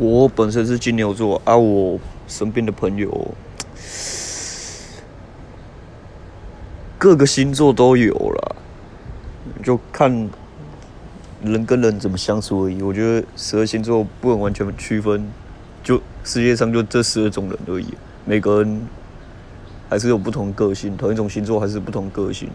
我本身是金牛座啊，我身边的朋友各个星座都有了，就看人跟人怎么相处而已。我觉得十二星座不能完全区分，就世界上就这十二种人而已，每个人还是有不同个性，同一种星座还是不同个性。